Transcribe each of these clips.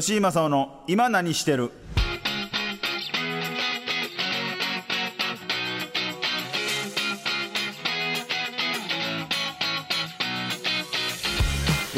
吉井正夫の今何してる？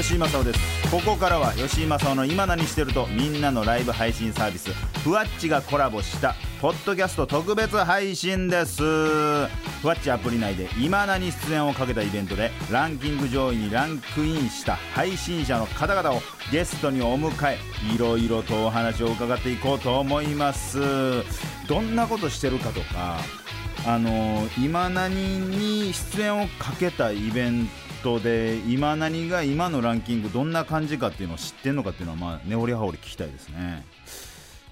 吉井正夫です。ここからは吉井正夫の今何してるとみんなのライブ配信サービスふわっちがコラボしたポッドキャスト特別配信です。ふわっちアプリ内で今何出演をかけたイベントでランキング上位にランクインした配信者の方々をゲストにお迎えいろいろとお話を伺っていこうと思います。どんなことしてるかとかあの今何に出演をかけたイベントで今何が今のランキングどんな感じかっていうのを知ってんのかっていうのはまあ根掘り葉掘り聞きたいですね。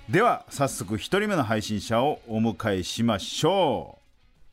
では早速1人目の配信者をお迎えしましょう。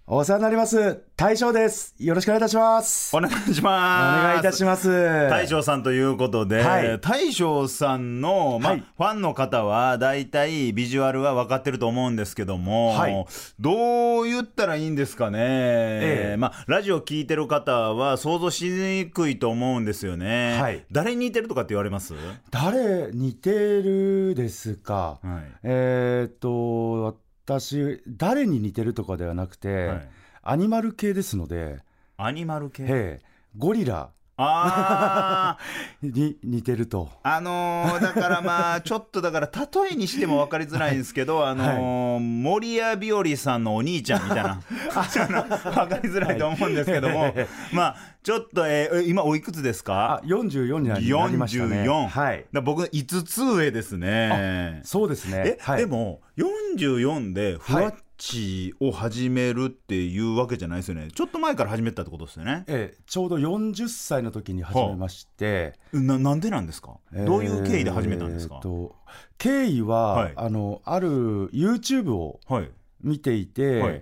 お世話になります。大将です。よろしくお願いいたします。お願いしますお願いいたします。大将さんということで、はい大将さんの、まあはいファンの方は大体ビジュアルは分かってると思うんですけども、はいどう言ったらいいんですかね、ええまあ、ラジオ聞いてる方は想像しにくいと思うんですよね、はい誰に似てるとかって言われます、誰似てるですか。はいえーっと、私、誰に似てるとかではなくて、はい。アニマル系ですので、アニマル系？ええゴリラあーに似てると。あのーだからまあ、ちょっとだから、例えにしても分かりづらいんですけど、あのー森谷日和さんのお兄ちゃんみたいな、分かりづらいと思うんですけども、まあ、ちょっと、えーえ今おいくつですあか、44になりましたね。44はい。だ僕、5つ上ですね。そうですねえ。、はい、でも、44でふわっちを始めるっていうわけじゃないですよね。ちょっと前から始めたってことですよね。ええちょうど40歳の時に始めまして、ななんでなんですか？どういう経緯で始めたんですか？えーと経緯は、はいあのある YouTube をはい。見ていて、はい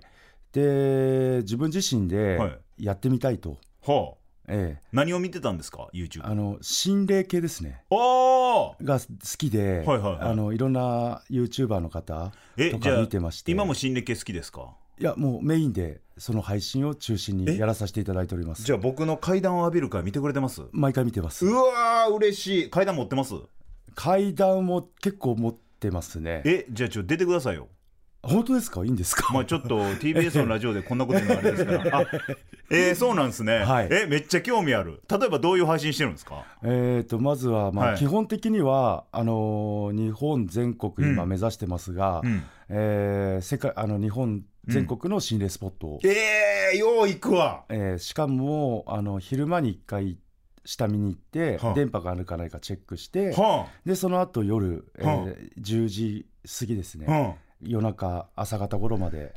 で自分自身ではいやってみたいと、はあ。ええ。何を見てたんですか ?YouTube。あの心霊系ですね。おー。が好きで、はいはいはい。あのいろんな YouTuber の方とか見てまして。今も心霊系好きですか？いやもうメインでその配信を中心にやらさせていただいております。じゃあ僕の階段を浴びる会見てくれてます？う毎回見てます。わー、嬉しい。階段持ってます？階段も結構持ってますね。え、じゃあちょっと出てくださいよ。本当ですか？いいんですか、まあちょっと TBS のラジオでこんなこと言うのあれですから。あ、えーそうなんですね。はい。え、めっちゃ興味ある。例えばどういう配信してるんですか？えー、とまずは、まあはい。基本的にはあのー日本全国今うん。目指してますが、うん。えー世界あの日本全国の心霊スポットを、えー、よう行くわ。えーしかもあの昼間に1回下見に行って、はあ。電波があるかないかチェックして、はでその後夜、えーはあ。10時過ぎですね、夜中朝方頃まで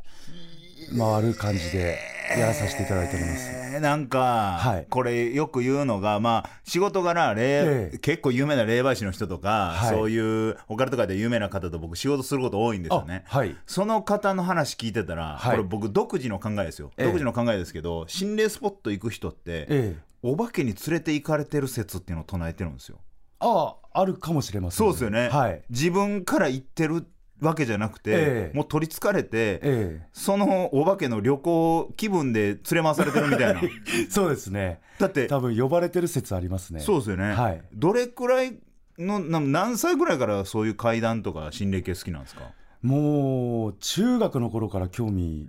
回る感じでやらさせていただいております。えーなんか、はいこれよく言うのが、まあ、仕事柄、霊ええ結構有名な霊媒師の人とか、はいそういうオカルト界で有名な方と僕仕事すること多いんですよね。あはいその方の話聞いてたら、はいこれ僕独自の考えですよ。ええ独自の考えですけど、心霊スポット行く人って、ええお化けに連れて行かれてる説っていうのを唱えてるんですよ。あああるかもしれません、そうですよね。はい自分から行ってるわけじゃなくて、ええ。もう取りつかれて、えそのお化けの旅行気分で連れ回されてるみたいな。え そうですね。だって、多分呼ばれてる説ありますね。そうですよね。はい。どれくらいの、な何歳ぐらいからそういう怪談とか心霊系好きなんですか？もう中学の頃から興味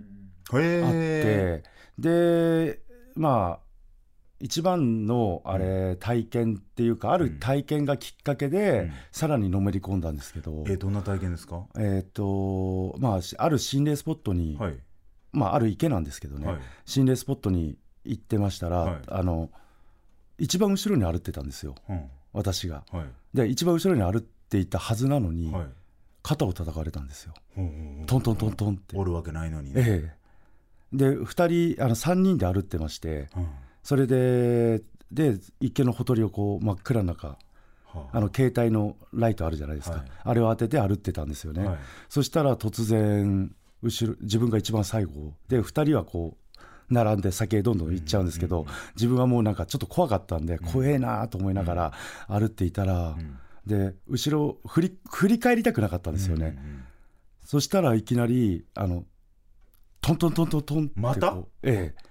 へあって、でまあ一番のあれ、体験っていうかある体験がきっかけで、うんさらにのめり込んだんですけど、え、どんな体験ですか？えっ、とまあしある心霊スポットに、はい。まあある池なんですけどね、はい心霊スポットに行ってましたら、はいあの一番後ろに歩ってたんですようん。私が。はい。で一番後ろに歩っていたはずなのに、はい。肩を叩かれたんですよトントントントンって。おるわけないのにね。ええ、で2人あの3人で歩ってましてうんそれでで池のほとりをこう真っ暗な中はあ。の携帯のライトあるじゃないですか、はい。あれを当てて歩ってたんですよね、はい。そしたら突然後ろ自分が一番最後で2人はこう並んで先へどんどん行っちゃうんですけど、自分はもうなんかちょっと怖かったんで、怖えなと思いながら歩っていたら、で後ろ振り振り返りたくなかったんですよね、そしたらいきなりあのトントントントントンってこうまた？ええ。うん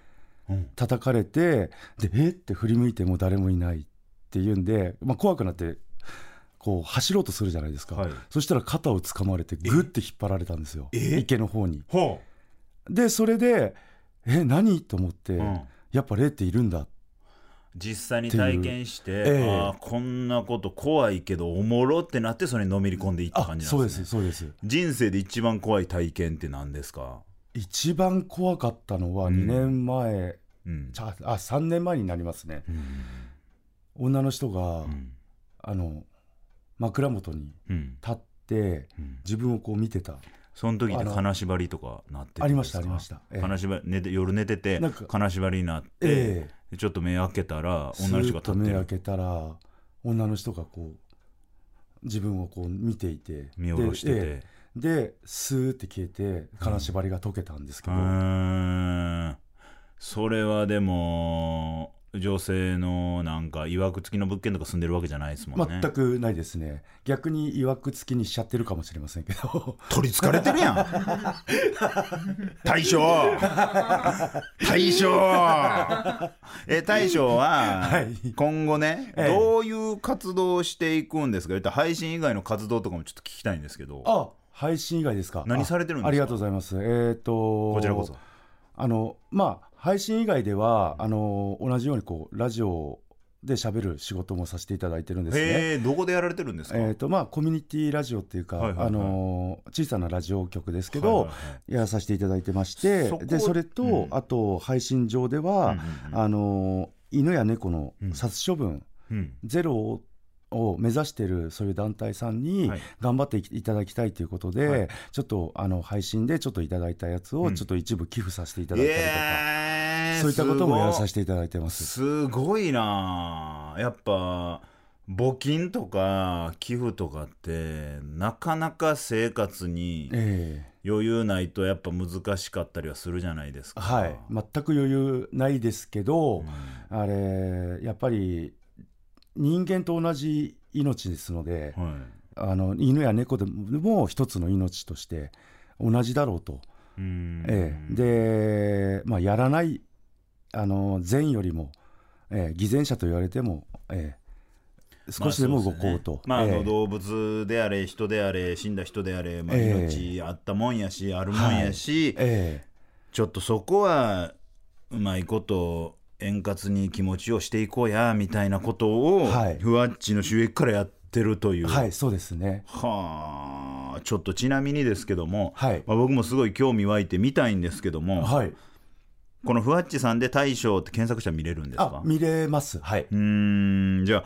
叩かれてでえ？って振り向いても誰もいないっていうんで、まあ、怖くなってこう走ろうとするじゃないですか、はい。そしたら肩を掴まれてグッて引っ張られたんですよ。え？池の方に。ほでそれでえ何？と思って、うん。やっぱ霊っているんだ。実際に体験して、ええああこんなこと怖いけどおもろってなってそれにのめり込んでいったあ感じなんそうでねですすそうです。人生で一番怖い体験って何ですか、一番怖かったのはうん。2年前、うん。ちゃあ3年前になりますね。うん。女の人が、うん。あの枕元にうん。立ってうん。自分をこう見てた。その時ってあの金縛りとかなってるありましたありました、ええ。金縛り寝て夜寝てて金縛りになって、ええ。でちょっと目開けたらス女の人が立ってる。けたら女の人がこう自分をこう見ていて。見下ろしてて、で,スーって消えて金縛りが解けたんですけうど、ーん。それはでも女性のなんかいわくつきの物件とか住んでるわけじゃないですもんね。全くないですね。逆にいわくつきにしちゃってるかもしれませんけど。取りつかれてるやん。大将。大将。え大将ははい。今後ね、ええ。どういう活動をしていくんですか？言ったら配信以外の活動とかもちょっと聞きたいんですけど。あ配信以外ですか？何されてるんですか？あありがとうございます。えっ、とこちらこそ。あのまあ配信以外ではあの同じようにこうラジオで喋る仕事もさせていただいてるんですね。どこでやられてるんですか、えーとまあ、コミュニティラジオっていうか、はいはいはい。あの小さなラジオ局ですけど、はいはいはい。やらさせていただいてましてそこでそれと、うん。あと配信上では、うんうんうん。あの犬や猫のうん。殺処分、うん。ゼロを目指しているそういう団体さんにはい。頑張っていただきたいということで、はい。ちょっとあの配信でちょっといただいたやつうん。をちょっと一部寄付させていただいたりとか、えーそういったこともやらさすせていただいてます。すごい。な。あやっぱ募金とか寄付とかってなかなか生活にええ。余裕ないとやっぱ難しかったりはするじゃないですか。はい、全く余裕ないですけど、あれやっぱり人間と同じ命ですので、はい。あの犬や猫でも一つの命として同じだろうと、うん。ええ。で、まあ、やらないあの善よりも、ええ偽善者と言われても、ええ少しでも動こうと。まあ、動物であれ人であれ死んだ人であれ、まあ、ええ。命あったもんやし、あるもんやし、ええ。ちょっとそこはうまいこと円滑に気持ちをしていこうやみたいなことを、はいふわっちの収益からやってるという。はい、そうですね。はあちょっとちなみにですけども、はいまあ、僕もすごい興味湧いて見たいんですけども、はい、このふわっちさんで大将って検索したら見れるんですか？あ見れます。はい、うーんじゃあ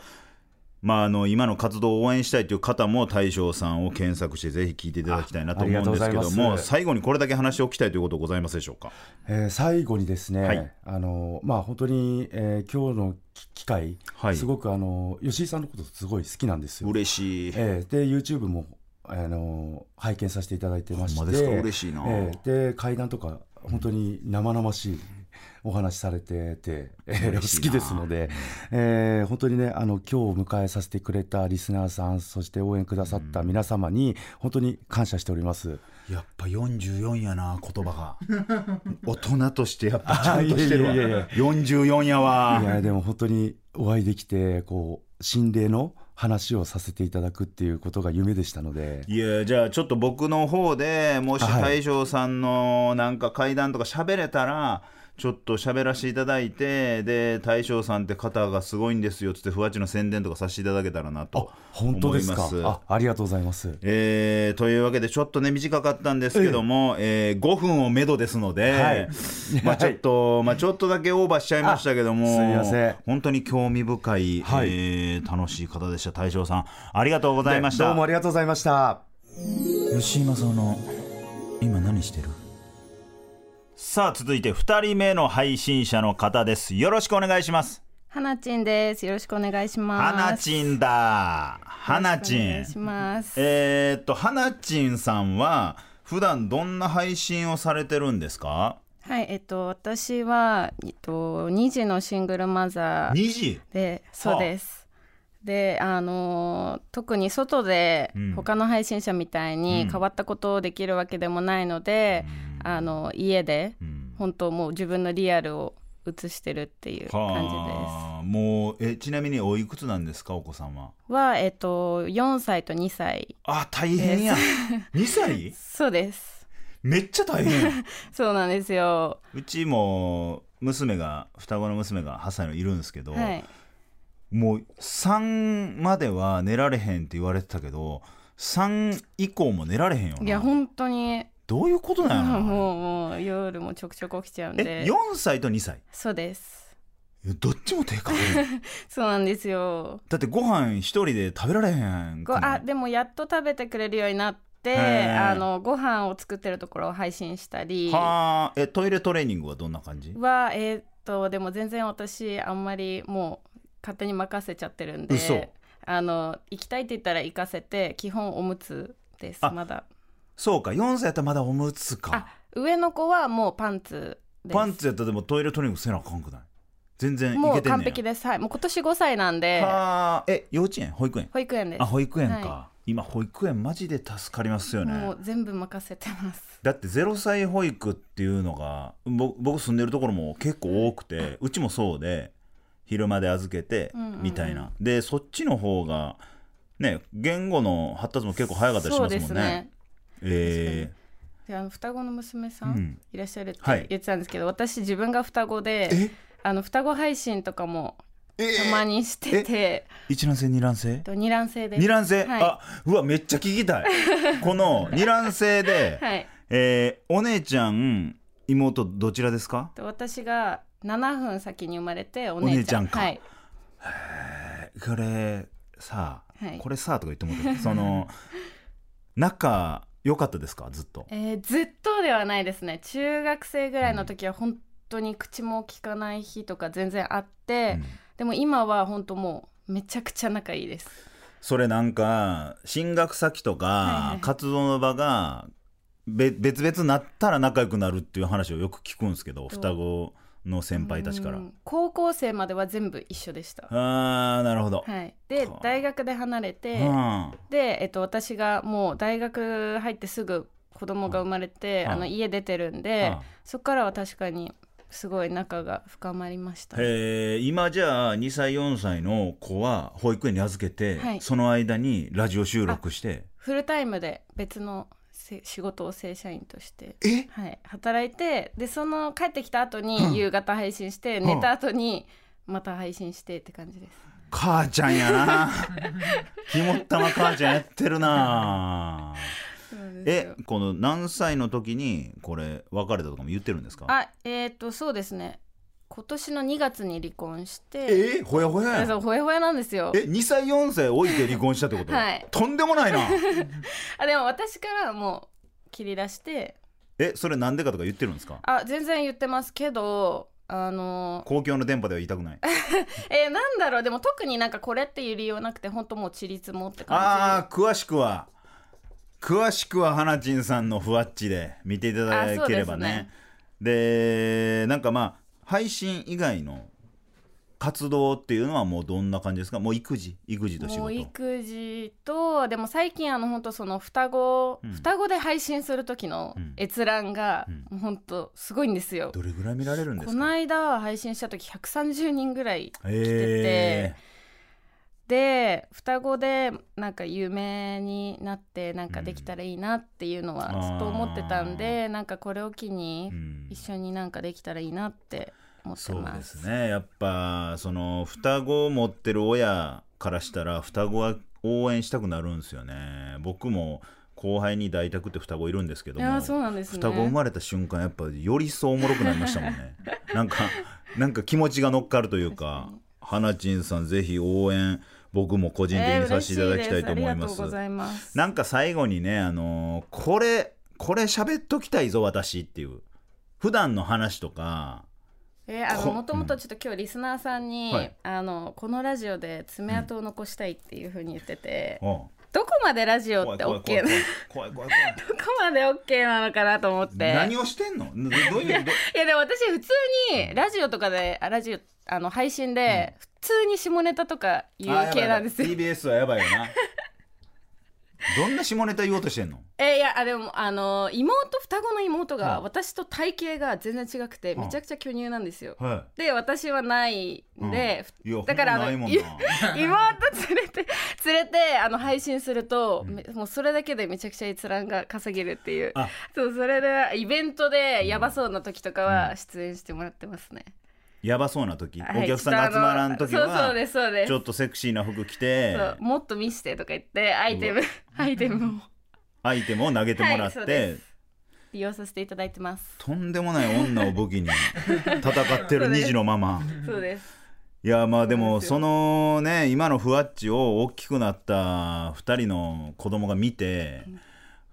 まあ、あの今の活動を応援したいという方も大将さんを検索してぜひ聞いていただきたいなと思うんですけども最後にこれだけ話を聞きたいということございますでしょうか？えー最後にですね、はい。あのまあ本当に、えー今日のき機会、はい。すごくあの吉井さんのことすごい好きなんですよ。嬉しい、えーで YouTube もあの拝見させていただいてまして、まですか？嬉しいな。えーで階段とか本当に生々しいお話されてて、えー好きですので、えー本当にねあの今日を迎えさせてくれたリスナーさんそして応援くださった皆様に本当に感謝しております。やっぱ44やな言葉が。大人としてやっぱちゃんとしてるわ。あいやいやいや44や。わいやでも本当にお会いできてこう心霊の話をさせていただくっていうことが夢でしたので。いやじゃあちょっと僕の方でもしはい。大将さんのなんか会談とか喋れたらちょっと喋らせていただいてで大将さんって方がすごいんですよっつってふわっちの宣伝とかさせていただけたらなと本当ですか？あありがとうございます。えーというわけでちょっとね短かったんですけども、えー5分をめどですので、はい。まあちょっと、まあちょっとだけオーバーしちゃいましたけどもあすみません。本当に興味深い、はい。えー楽しい方でした。大将さんありがとうございました。どうもありがとうございました。吉井正夫の今何してる？さあ続いて2人目の配信者の方です。よろしくお願いします。はなちんです。よろしくお願いします。はなちんだ。はなちん。えーっとはなちんさんは普段どんな配信をされてるんですか？はい、えっと私はえっと2児のシングルマザー2時で、そうです。であのー特に外でうん。他の配信者みたいにうん。変わったことをできるわけでもないので、あの家でうん。本当もう自分のリアルを映してるっていう感じです。はあ。もうえちなみにおいくつなんですかお子さんは？は、えっと、4歳と2歳あ大変や。2 歳？そうです。めっちゃ大変。や そうなんですよ。うちも娘が双子の娘が8歳のいるんですけど、はい。もう3までは寝られへんって言われてたけど3以降も寝られへんよな。いや本当にどういうことなんやろな もうもう夜もちょくちょく起きちゃうんえで4歳と2歳？そうです。どっちも手かかる そうなんですよ。だってご飯一人で食べられへんごあでもやっと食べてくれるようになってへーあのご飯を作ってるところを配信したり。ははあえトイレトレーニングはどんな感じ？えーっとでも全然私あんまりもう勝手に任せちゃってるんで。嘘。あの行きたいって言ったら行かせて基本おむつですあまだそうか4歳やったらまだおむつか。あ上の子はもうパンツです。パンツやったらでもトイレトレーニングせなあかんくない？全然いもうけてんねん完璧です。はい。もう今年5歳なんで。はあ。え幼稚園？保育園？保育園です。あ保育園か、は今保育園マジで助かりますよね。もう全部任せてます。だって0歳保育っていうのがぼ僕住んでるところも結構多くてうちもそうで昼まで預けてうんうんうん。みたいな、でそっちの方がね言語の発達も結構早かったりしそうますもんね。ですねえであの双子の娘さうん。んいらっしゃるってはい。言ってたんですけど、私自分が双子ー、でえ？あの双子配信とかもえ？たまにしてて、一卵性二卵性？と二卵性です。二卵性、はい。あうわめっちゃ聞きたい。この二卵性で、はい。えーお姉ちゃん妹どちらですか？と私が7分先に生まれてお姉ちゃん。か。はい。これさあ、はい。これさあとか言ってもらってその 仲良かったですか？ずっと。えーずっとではないですね。中学生ぐらいの時は本当に口も聞かない日とか全然あって、うん。でも今は本当もうめちゃくちゃ仲いいです。それなんか進学先とか活動の場がべ別々になったら仲良くなるっていう話をよく聞くんですけど双子の先輩たちから。うん。高校生までは全部一緒でした。あーなるほど、はい、ではあ大学で離れて、うん。で、えっと、私がもう大学入ってすぐ子供が生まれて、はああの家出てるんで、はあそこからは確かにすごい仲が深まりました。へえ今じゃあ2歳4歳の子は保育園に預けて、はい。その間にラジオ収録して。フルタイムで別のせ仕事を正社員として、え？はい、働いてでその帰ってきた後うん。に夕方配信して、ん。寝た後にまた配信してって感じです。母ちゃんやな。肝っ玉母ちゃんやってるな。えこの何歳の時にこれ別れたとかも言ってるんですか？あえっ、とそうですね今年の2月に離婚してえほやほやそうほやほやなんですよ。え2歳4歳置いて離婚したってこと、はい。とんでもないな。あでも私からもう切り出して。えそれなんでかとか言ってるんですか？あ全然言ってますけどあの公共の電波では言いたくない。えーなんだろう。でも特になんかこれっていう理由はなくて本当もうちりつもって感ああ詳しくは詳しくは花ちんさんのふわっちで見ていただければね。でなんかまあ配信以外の活動っていうのはもうどんな感じですか？もう育児育児と仕じもう事育児とでも最近あの本当その双子、うん。双子で配信する時のうん閲覧が本当すごいんですよ、どれぐらい見られるんですか？この間配信した時130人ぐらいえ。で双子でなんか有名になってなんかできたらいいなっていうのはうんずっと思ってたんで、なんかこれを機に一緒になんかできたらいいなって思ってそうま。ですすね。やっぱその双子を持ってる親からしたら双子は応援したくなるんですよね。僕も後輩に大宅って双子いるんですけどもいやそうなんですね。双子生まれた瞬間やっぱよりそうおもろくなりましたもんね。なんかなんか気持ちが乗っかるというか花ちんさんぜひ応援僕も個人的にさせていただきたいと思います,、えーます。なんか最後にねあのーこれこれ喋っときたいぞ私っていう。普段の話とかえーあこのもともとちょっと今日リスナーさんに、はい。あのこのラジオで爪痕を残したいっていうふうに言ってて、おうどこまでラジオって OK な怖い怖い怖い怖い怖い。どこまで OK なのかなと思って。何をしてんの？どどういうどいやでも私普通にラジオとかであラジオあの配信で普通に下ネタとか言う系なんですよ。TBS はやばいよなどんな下ネタ言おうとしてんの？えいやあでもあの妹双子の妹がうん私と体型が全然違くてうんめちゃくちゃ巨乳なんですよ。はで私はないんで、いいやだからあの妹連れて連れてあの配信すると、めもうそれだけでめちゃくちゃ閲覧が稼げるっていう。あ。そうそれでイベントでやばそうな時とかは出演してもらってますね、やばそうな時、はいお客さんが集まらん時はちょっとセクシーな服着てもっと見してとか言ってアイテムアイテムを。アイテムを投げてもらってです。利用させていただいてます。とんでもない女を武器に戦ってる2児のママ。そうです。いやまあでもそそのね今のふわっちを大きくなった2人の子供が見て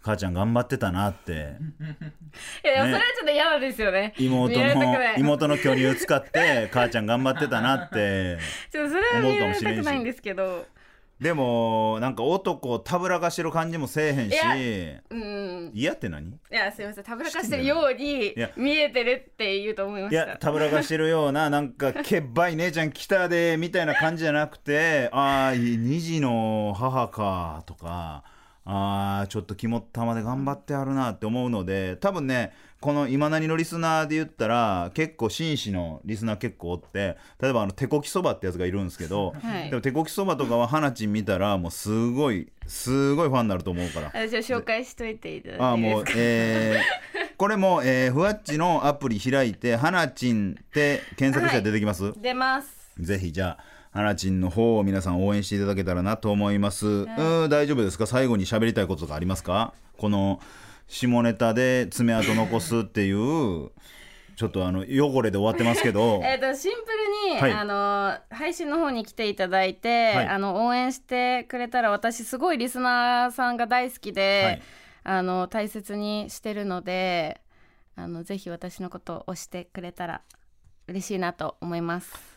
母ちゃん頑張ってたなって。いやでもそねれはちょっと嫌ですよね。妹の妹の巨乳使って母ちゃん頑張ってたなって。ちょっとそれは見られたくないんですけど。でもなんか男をたぶらかしてる感じもせえへんいしうん。嫌って何？いやすみません。たぶらかしてるように見えてるって言うと思いまいした。やたぶらかしてるようななんかけっばい姉ちゃん来たでみたいな感じじゃなくてああ2児の母かとかあーちょっと肝っ玉で頑張ってあるなって思うので多分ねこの今何のリスナーで言ったら結構紳士のリスナー結構おって例えばあの手こきそばってやつがいるんですけど、はい。でも手こきそばとかは花ちん見たらもうすごいすごいファンになると思うから。あじゃあ紹介しといていただいてあもうえーこれも、えー、ふわっちのアプリ開いて「はなちん」って検索したら出てきます、出ます。ぜひじゃあはなちんの方を皆さん応援していただけたらなと思います、うー大丈夫ですか？最後に喋りたいことがありますか？この下ネタで爪痕残すっていうちょっとあの汚れで終わってますけど。えー、とシンプルに、はい。あの配信の方に来ていただいて、はい。あの応援してくれたら私すごいリスナーさんが大好きで、はい。あの大切にしてるのであのぜひ私のことを押してくれたら嬉しいなと思います。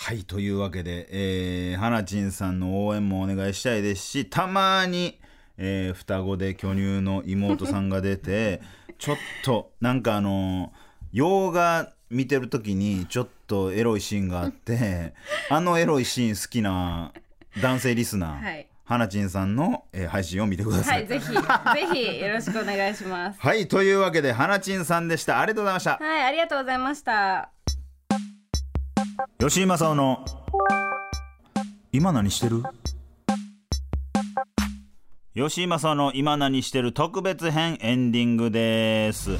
はいというわけで、えー、はなちんさんの応援もお願いしたいですしたまに、えー双子で巨乳の妹さんが出て ちょっとなんかあの洋画見てる時にちょっとエロいシーンがあって あのエロいシーン好きな男性リスナー、はいはなちんさんの、えー配信を見てくださ。はいい、ぜひぜひよろしくお願いします。はいというわけではなちんさんでしたありがとうございました。はい、ありがとうございました。吉井正夫の今何してる？吉井正夫の今何してる特別編エンディングです。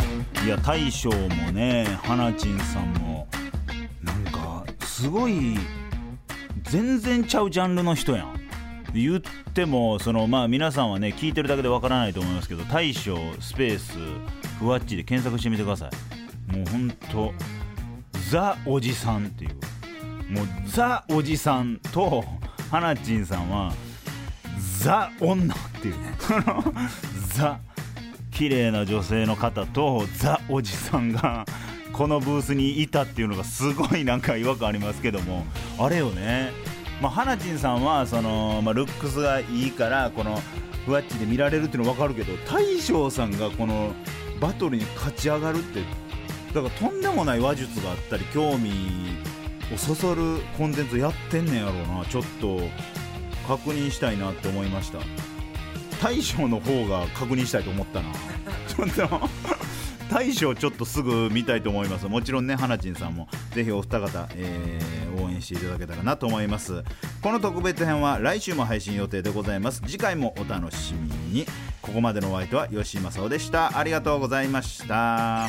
いや大将もね花ちんさんもなんかすごい全然ちゃうジャンルの人やん。言ってもそのまあ皆さんはね聞いてるだけでわからないと思いますけど大将スペースふわっちで検索してみてください。もうほんとザおじさんっていう。もうザおじさんとはなちんさんはザ女っていうあの ザ綺麗な女性の方とザおじさんがこのブースにいたっていうのがすごいなんか違和感ありますけども。あれよね。まあはなちんさんはその、まあ、ルックスがいいからこのふわっちで見られるっていうの分かるけど大将さんがこのバトルに勝ち上がるってだからとんでもない話術があったり興味をそそるコンテンツやってんねんやろうなちょっと確認したいなって思いました。大将の方が確認したいと思ったな。ちょっと大将ちょっとすぐ見たいと思います。もちろんね花ちんさんも。ぜひお二方、えー応援していただけたらなと思います。この特別編は来週も配信予定でございます。次回もお楽しみに。ここまでのお相手は吉井正夫でした。ありがとうございました。